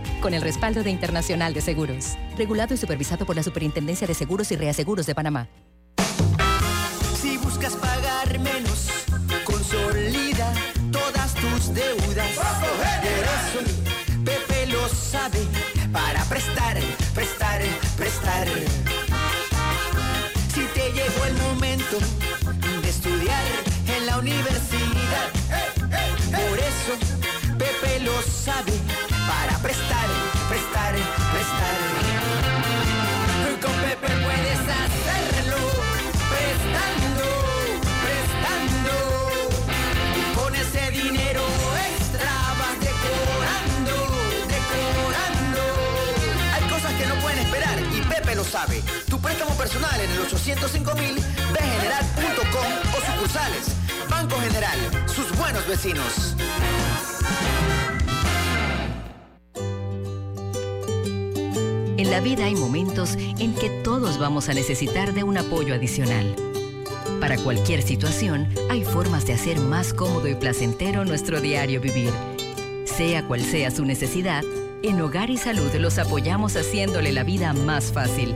con el respaldo de Internacional de Seguros. Regulado y supervisado por la Superintendencia de Seguros y Reaseguros de Panamá. Si buscas pagar menos, consolida todas tus deudas. Eso, Pepe lo sabe para prestar, prestar, prestar. Si te llegó el momento de estudiar en la universidad, por eso Pepe lo sabe préstamo personal en el 805 mil, bgeneral.com o sucursales. Banco General, sus buenos vecinos. En la vida hay momentos en que todos vamos a necesitar de un apoyo adicional. Para cualquier situación, hay formas de hacer más cómodo y placentero nuestro diario vivir. Sea cual sea su necesidad, en Hogar y Salud los apoyamos haciéndole la vida más fácil,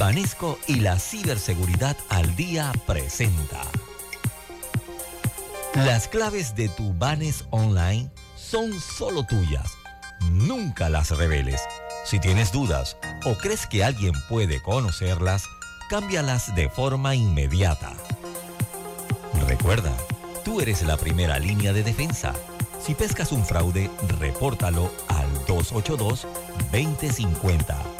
Banesco y la ciberseguridad al día presenta. Las claves de tu Banes Online son solo tuyas. Nunca las reveles. Si tienes dudas o crees que alguien puede conocerlas, cámbialas de forma inmediata. Recuerda, tú eres la primera línea de defensa. Si pescas un fraude, repórtalo al 282-2050.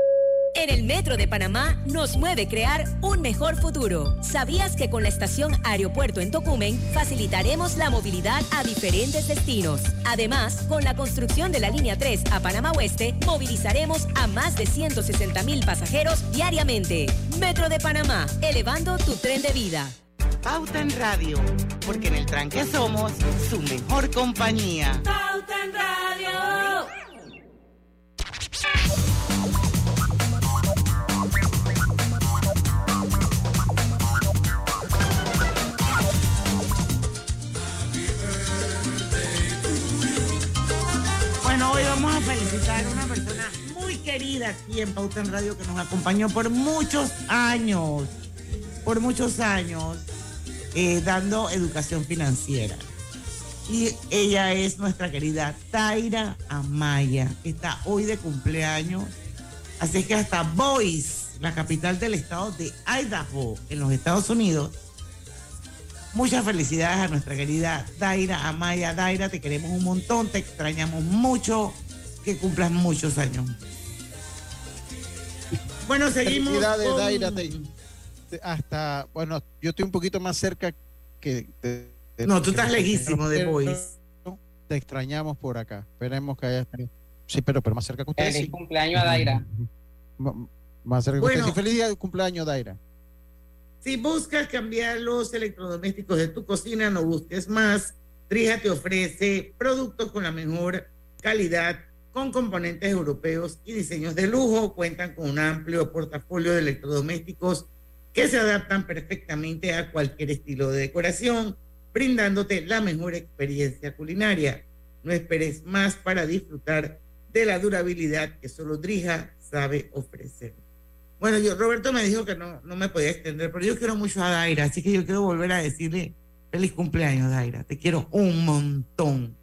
En el Metro de Panamá nos mueve crear un mejor futuro. ¿Sabías que con la estación Aeropuerto en Tocumen facilitaremos la movilidad a diferentes destinos? Además, con la construcción de la línea 3 a Panamá Oeste, movilizaremos a más de 160 mil pasajeros diariamente. Metro de Panamá, elevando tu tren de vida. Pauta en Radio, porque en el tranque somos su mejor compañía. Pauta en Radio. Una persona muy querida aquí en Pauta Radio que nos acompañó por muchos años, por muchos años, eh, dando educación financiera. Y ella es nuestra querida Taira Amaya, que está hoy de cumpleaños. Así es que hasta Boise, la capital del estado de Idaho, en los Estados Unidos, Muchas felicidades a nuestra querida Daira Amaya. Daira, te queremos un montón, te extrañamos mucho, que cumplas muchos años. Bueno, seguimos. Felicidades, con- Daira, te- te- hasta, bueno, yo estoy un poquito más cerca que... de- de- No, tú que- estás lejísimo de Boise. Te extrañamos por acá. Esperemos que hayas tenido... Sí, pero, pero más cerca que ustedes. Feliz sí. cumpleaños a Daira. Más cerca que Bueno. ustedes. Sí, feliz día de cumpleaños, Daira. Si buscas cambiar los electrodomésticos de tu cocina, no busques más. Trija te ofrece productos con la mejor calidad, con componentes europeos y diseños de lujo. Cuentan con un amplio portafolio de electrodomésticos que se adaptan perfectamente a cualquier estilo de decoración, brindándote la mejor experiencia culinaria. No esperes más para disfrutar de la durabilidad que solo Drija sabe ofrecer. Bueno, yo, Roberto me dijo que no, no me podía extender, pero yo quiero mucho a Daira, así que yo quiero volver a decirle feliz cumpleaños, Daira. Te quiero un montón.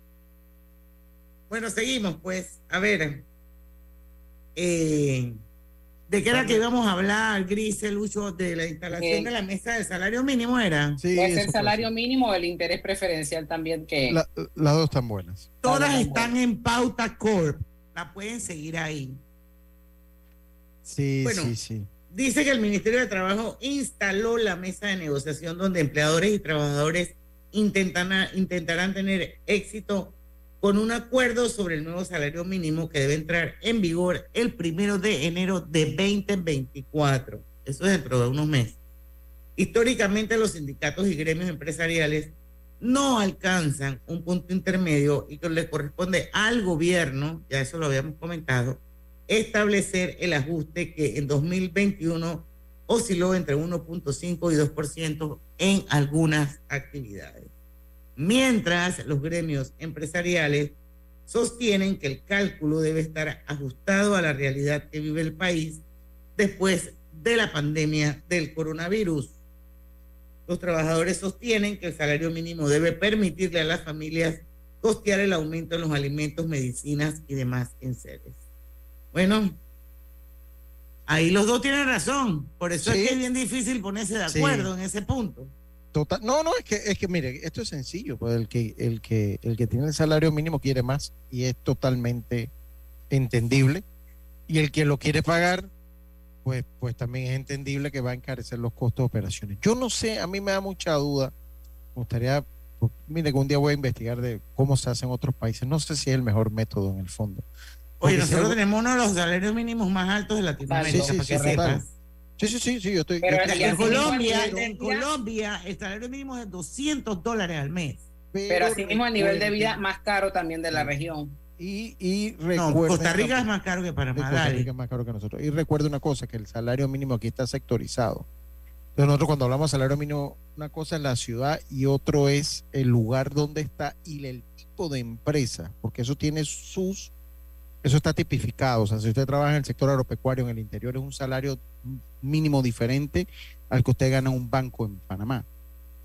Bueno, seguimos, pues. A ver. eh, ¿De qué era que íbamos a hablar, Grisel, Lucho? De la instalación Eh, de la mesa de salario mínimo, ¿era? Puede ser salario mínimo o el interés preferencial también que... La- las dos están buenas. Todas están en Pauta Corp. La pueden seguir ahí. Sí, Bueno. sí, sí. Dice que el Ministerio de Trabajo instaló la mesa de negociación donde empleadores y trabajadores intentan a- intentarán tener éxito con un acuerdo sobre el nuevo salario mínimo que debe entrar en vigor el primero de enero de 2024. Eso es dentro de unos meses. Históricamente los sindicatos y gremios empresariales no alcanzan un punto intermedio y que le corresponde al gobierno, ya eso lo habíamos comentado, establecer el ajuste que en 2021 osciló entre 1.5 y 2% en algunas actividades. Mientras los gremios empresariales sostienen que el cálculo debe estar ajustado a la realidad que vive el país después de la pandemia del coronavirus. Los trabajadores sostienen que el salario mínimo debe permitirle a las familias costear el aumento en los alimentos, medicinas y demás enseres. Bueno, ahí los dos tienen razón. Por eso Sí. es que es bien difícil ponerse de Sí. acuerdo en ese punto. Total, no, no, es que, es que mire, esto es sencillo, pues el que, el que, el que tiene el salario mínimo quiere más y es totalmente entendible. Y el que lo quiere pagar, pues, pues también es entendible que va a encarecer los costos de operaciones. Yo no sé, a mí me da mucha duda. Me gustaría, pues, mire, que un día voy a investigar de cómo se hace en otros países. No sé si es el mejor método en el fondo. Oye, Porque nosotros tenemos uno de los salarios mínimos más altos de Latinoamérica, Sí, sí, para sí, que total. sepas. Sí, sí, sí, sí, yo estoy. Pero yo el- estoy- En así mismo Colombia, en Colombia, el salario mínimo es de 200 dólares al mes. Pero asimismo el nivel de vida más caro también de la región. Y, y No, Costa Rica es más caro que Panamá. Costa. Rica es más caro que nosotros. Y recuerda una cosa, que el salario mínimo aquí está sectorizado. Entonces nosotros cuando hablamos de salario mínimo, una cosa es la ciudad y otro es el lugar donde está y el tipo de empresa, porque eso tiene sus, eso está tipificado. O sea, si usted trabaja en el sector agropecuario en el interior es un salario mínimo diferente al que usted gana un banco en Panamá.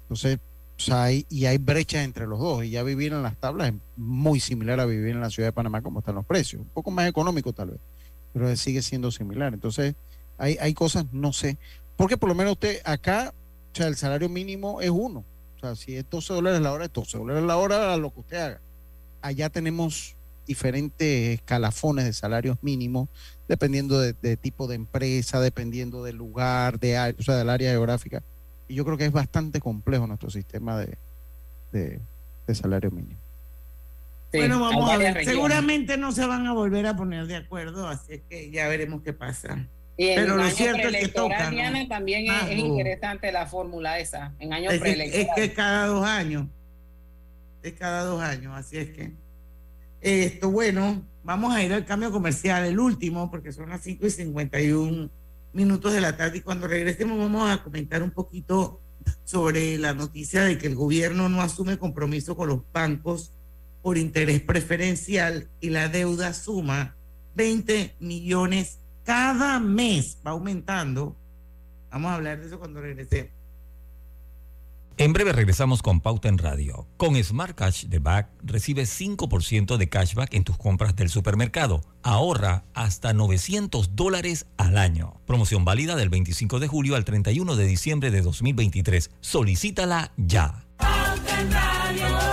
Entonces, o sea, hay, y hay brechas entre los dos. Y ya vivir en las tablas es muy similar a vivir en la ciudad de Panamá como están los precios. Un poco más económico tal vez, pero sigue siendo similar. Entonces, hay, hay cosas, no sé. Porque por lo menos usted acá, o sea, el salario mínimo es uno. O sea, si es 12 dólares la hora, es 12 dólares la hora lo que usted haga. Allá tenemos diferentes escalafones de salarios mínimos, dependiendo de, de tipo de empresa, dependiendo del lugar, de, o sea, del área geográfica. Y yo creo que es bastante complejo nuestro sistema de, de, de salario mínimo. bueno, vamos a ver. Seguramente no se van a volver a poner de acuerdo, así es que ya veremos qué pasa. Y en Pero lo año cierto es que también es, Ah, interesante la fórmula esa, en año Es que, es que cada dos años. Es cada dos años, así es que. Esto, bueno, vamos a ir al cambio comercial, el último, porque son las 5 y 51 minutos de la tarde. Y cuando regresemos, vamos a comentar un poquito sobre la noticia de que el gobierno no asume compromiso con los bancos por interés preferencial y la deuda suma 20 millones cada mes, va aumentando. Vamos a hablar de eso cuando regresemos. En breve regresamos con Pauta en Radio. Con Smart Cash de Back recibes 5% de cashback en tus compras del supermercado. Ahorra hasta 900 dólares al año. Promoción válida del 25 de julio al 31 de diciembre de 2023. Solicítala ya. Toma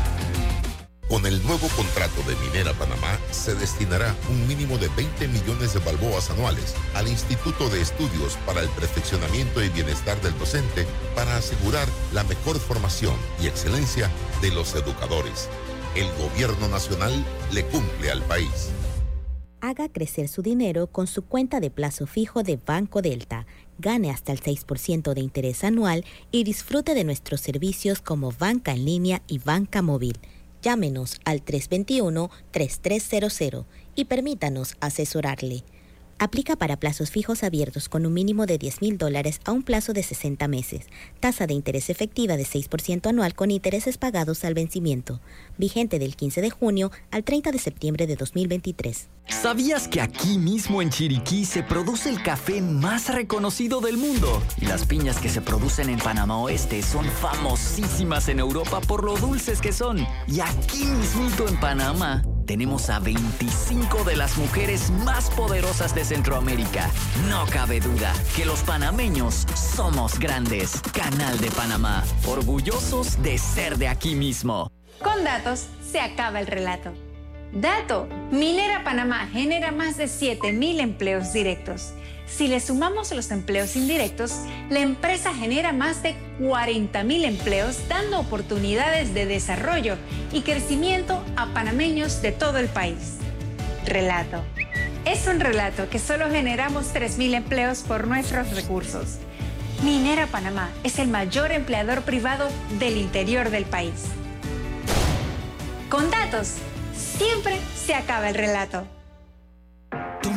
Con el nuevo contrato de Minera Panamá se destinará un mínimo de 20 millones de balboas anuales al Instituto de Estudios para el Perfeccionamiento y Bienestar del Docente para asegurar la mejor formación y excelencia de los educadores. El gobierno nacional le cumple al país. Haga crecer su dinero con su cuenta de plazo fijo de Banco Delta. Gane hasta el 6% de interés anual y disfrute de nuestros servicios como banca en línea y banca móvil. Llámenos al 321-3300 y permítanos asesorarle. Aplica para plazos fijos abiertos con un mínimo de 10 mil dólares a un plazo de 60 meses. Tasa de interés efectiva de 6% anual con intereses pagados al vencimiento. Vigente del 15 de junio al 30 de septiembre de 2023. ¿Sabías que aquí mismo en Chiriquí se produce el café más reconocido del mundo? Y las piñas que se producen en Panamá Oeste son famosísimas en Europa por lo dulces que son. Y aquí mismito en Panamá tenemos a 25 de las mujeres más poderosas de Centroamérica. No cabe duda que los panameños somos grandes. Canal de Panamá, orgullosos de ser de aquí mismo. Con datos se acaba el relato. Dato, Minera Panamá genera más de 7.000 empleos directos. Si le sumamos los empleos indirectos, la empresa genera más de 40.000 empleos dando oportunidades de desarrollo y crecimiento a panameños de todo el país. Relato. Es un relato que solo generamos 3.000 empleos por nuestros recursos. Minera Panamá es el mayor empleador privado del interior del país. Con datos, siempre se acaba el relato.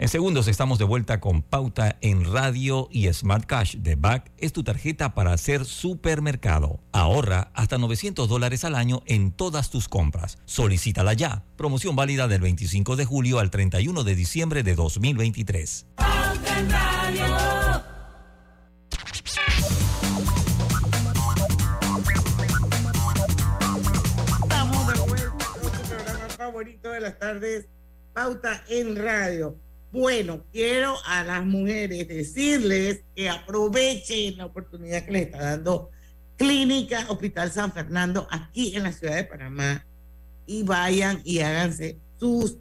En segundos estamos de vuelta con Pauta en Radio y Smart Cash de Back es tu tarjeta para hacer supermercado. Ahorra hasta 900 dólares al año en todas tus compras. Solicítala ya. Promoción válida del 25 de julio al 31 de diciembre de 2023. Estamos de vuelta con su programa favorito de las tardes, Pauta en Radio. Bueno, quiero a las mujeres decirles que aprovechen la oportunidad que les está dando Clínica Hospital San Fernando aquí en la ciudad de Panamá y vayan y háganse sus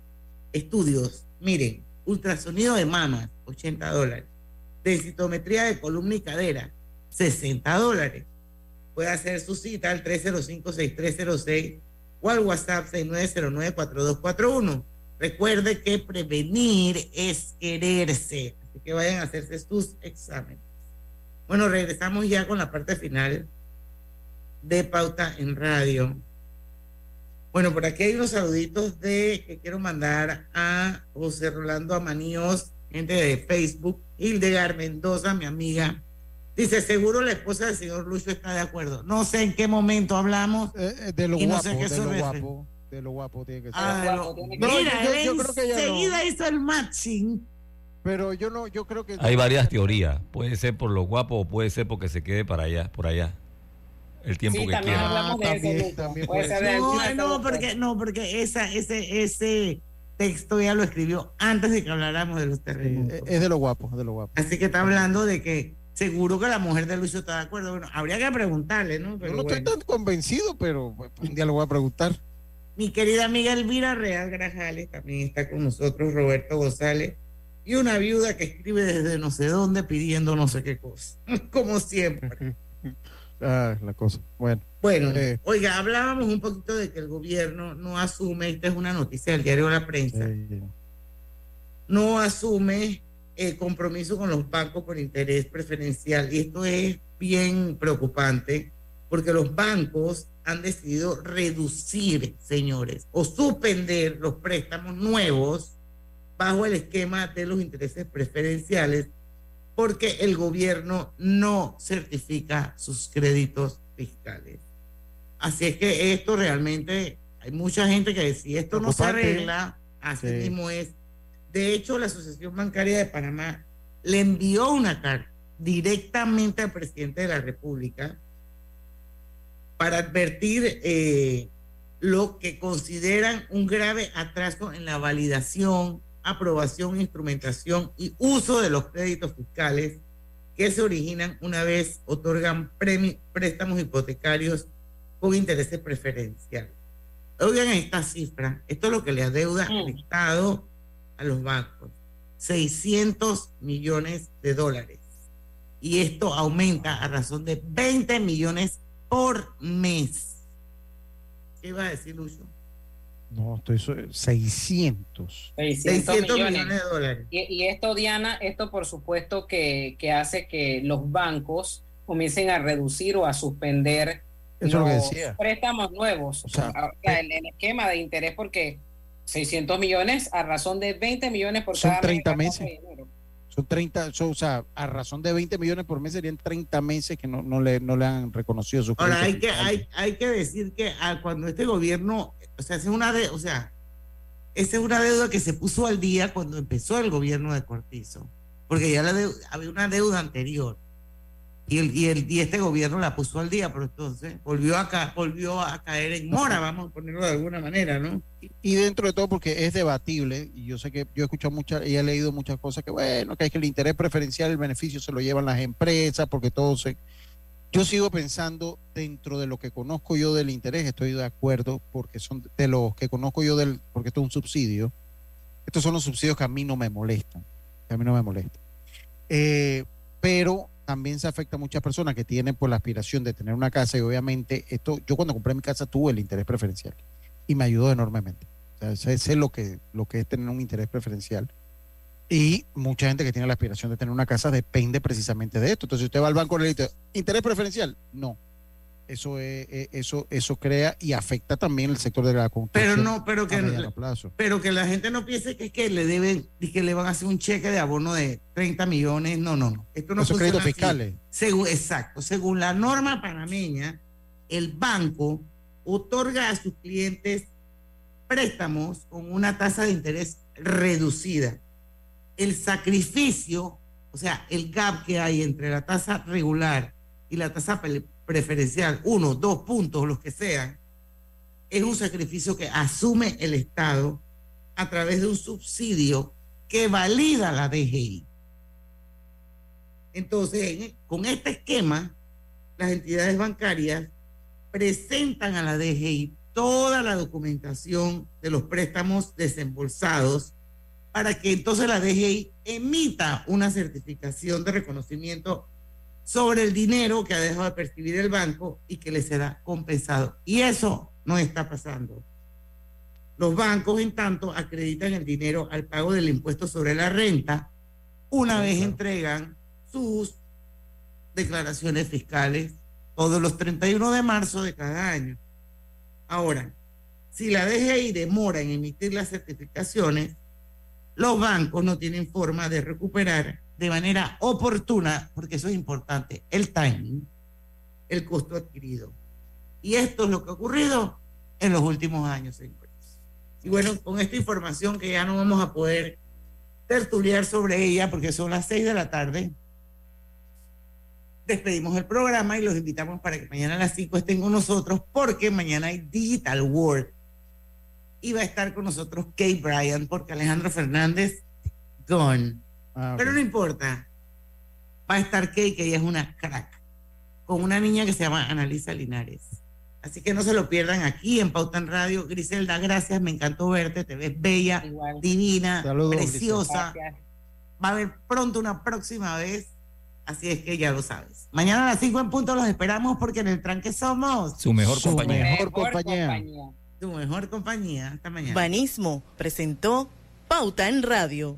estudios. Miren, ultrasonido de mamas, 80 dólares. Densitometría de columna y cadera, 60 dólares. Puede hacer su cita al 305-6306 o al WhatsApp 6909-4241. Recuerde que prevenir es quererse. Así que vayan a hacerse sus exámenes. Bueno, regresamos ya con la parte final de Pauta en Radio. Bueno, por aquí hay unos saluditos de que quiero mandar a José Rolando Amaníos, gente de Facebook, Hildegard Mendoza, mi amiga. Dice, seguro la esposa del señor Lucho está de acuerdo. No sé en qué momento hablamos. Eh, de lo y no guapo, sé qué de lo guapo, de lo guapo tiene que ser. Ah, No, Mira, yo- yo- él yo creo que ya no. enseguida hizo el matching. Pero yo no, yo creo que Hay varias teorías. Puede ser por lo guapo o puede ser porque se quede para allá, por allá. El tiempo Sí, que también quiera. hablamos de también- eso. Lucho. también Puede puede ser de No, no, porque, no, porque esa, ese, ese texto ya lo escribió antes de que habláramos de los terremotos. es de lo guapo, es de lo guapo. Así que está hablando de que seguro que la mujer de Lucho está de acuerdo. Bueno, habría que preguntarle, ¿no? Pero Yo no bueno. estoy tan convencido, pero pues, un día lo voy a preguntar. Mi querida amiga Elvira Real Grajales también está con nosotros, Roberto González, y una viuda que escribe desde no sé dónde pidiendo no sé qué cosa, como siempre. Ah, la cosa. Bueno, Bueno, Eh. oiga, hablábamos un poquito de que el gobierno no asume, esta es una noticia del diario La Prensa, eh, no asume el compromiso con los bancos por interés preferencial. Y esto es bien preocupante porque los bancos han decidido reducir, señores, o suspender los préstamos nuevos bajo el esquema de los intereses preferenciales porque el gobierno no certifica sus créditos fiscales. Así es que esto realmente, hay mucha gente que si esto no se arregla, así Sí. mismo es. De hecho, la Asociación Bancaria de Panamá le envió una carta directamente al presidente de la República para advertir eh, lo que consideran un grave atraso en la validación, aprobación, instrumentación y uso de los créditos fiscales que se originan una vez otorgan préstamos hipotecarios con intereses preferenciales. Oigan esta cifra, esto es lo que le adeuda el Estado a los bancos, 600 millones de dólares. Y esto aumenta a razón de 20 millones por mes. ¿Qué iba a decir Lucho? no, estoy so- 600. 600, 600 millones. millones de dólares. Y, y esto, Diana, esto por supuesto que, que hace que los bancos comiencen a reducir o a suspender Eso es lo que los decía. préstamos nuevos. O sea, O sea, el, el esquema de interés, porque 600 millones a razón de 20 millones por Son cada 30 mes. meses. Son 30, son, o sea, a razón de 20 millones por mes serían 30 meses que no, no, le, no le han reconocido su Ahora hay que, hay, hay que decir que ah, cuando este gobierno, o sea, es una de, o sea, esa es una deuda que se puso al día cuando empezó el gobierno de Cortizo, porque ya la deu- había una deuda anterior y, el, y, el, y este gobierno la puso al día, pero entonces volvió a, ca- volvió a caer en mora, vamos a ponerlo de alguna manera, ¿no? y dentro de todo porque es debatible y yo sé que yo he escuchado muchas y he leído muchas cosas que bueno que es que el interés preferencial el beneficio se lo llevan las empresas porque todo se yo sigo pensando dentro de lo que conozco yo del interés estoy de acuerdo porque son de los que conozco yo del porque esto es un subsidio estos son los subsidios que a mí no me molestan que a mí no me molestan Eh, pero también se afecta a muchas personas que tienen por la aspiración de tener una casa y obviamente esto yo cuando compré mi casa tuve el interés preferencial y me ayudó enormemente. O sea, sé, lo que, lo que es tener un interés preferencial. Y mucha gente que tiene la aspiración de tener una casa depende precisamente de esto. Entonces, usted va al banco y le dice, ¿interés preferencial? No. Eso, es, eh, eso, eso crea y afecta también el sector de la construcción. Pero no, pero que, a mediano plazo. pero que la gente no piense que es que le deben y que le van a hacer un cheque de abono de 30 millones. No, no, no. Esto no Esos créditos así. fiscales. Según, exacto. Según la norma panameña, el banco otorga a sus clientes préstamos con una tasa de interés reducida. El sacrificio, o sea, el gap que hay entre la tasa regular y la tasa preferencial, uno, dos puntos, los que sean, es un sacrificio que asume el Estado a través de un subsidio que valida la DGI. Entonces, en- con este esquema, las entidades bancarias presentan a la DGI toda la documentación de los préstamos desembolsados para que entonces la DGI emita una certificación de reconocimiento sobre el dinero que ha dejado de percibir el banco y que le será compensado. Y eso no está pasando. Los bancos, en tanto, acreditan el dinero al pago del impuesto sobre la renta una vez entregan sus declaraciones fiscales todos los 31 de marzo de cada año. Ahora, si la DGI demora en emitir las certificaciones, los bancos no tienen forma de recuperar de manera oportuna, porque eso es importante, el timing, el costo adquirido. Y esto es lo que ha ocurrido en los últimos años, señores. Y bueno, con esta información que ya no vamos a poder tertuliar sobre ella, porque son las seis de la tarde, despedimos el programa y los invitamos para que mañana a las 5 estén con nosotros porque mañana hay Digital World y va a estar con nosotros Kay Bryan porque Alejandro Fernández gone. Ah. Pero no importa. Va a estar Kay, que ella es una crack, con una niña que se llama Analisa Linares. Así que no se lo pierdan aquí en Pauta en Radio. Griselda, gracias, me encantó verte, te ves bella, divina, Saludos, preciosa. Va a haber pronto una próxima vez, así es que ya lo sabes. Mañana a las 5 en punto los esperamos porque en el tranque somos Su mejor Su compañía. mejor compañía. tu mejor compañía. Hasta mañana. Banismo presentó Pauta en Radio.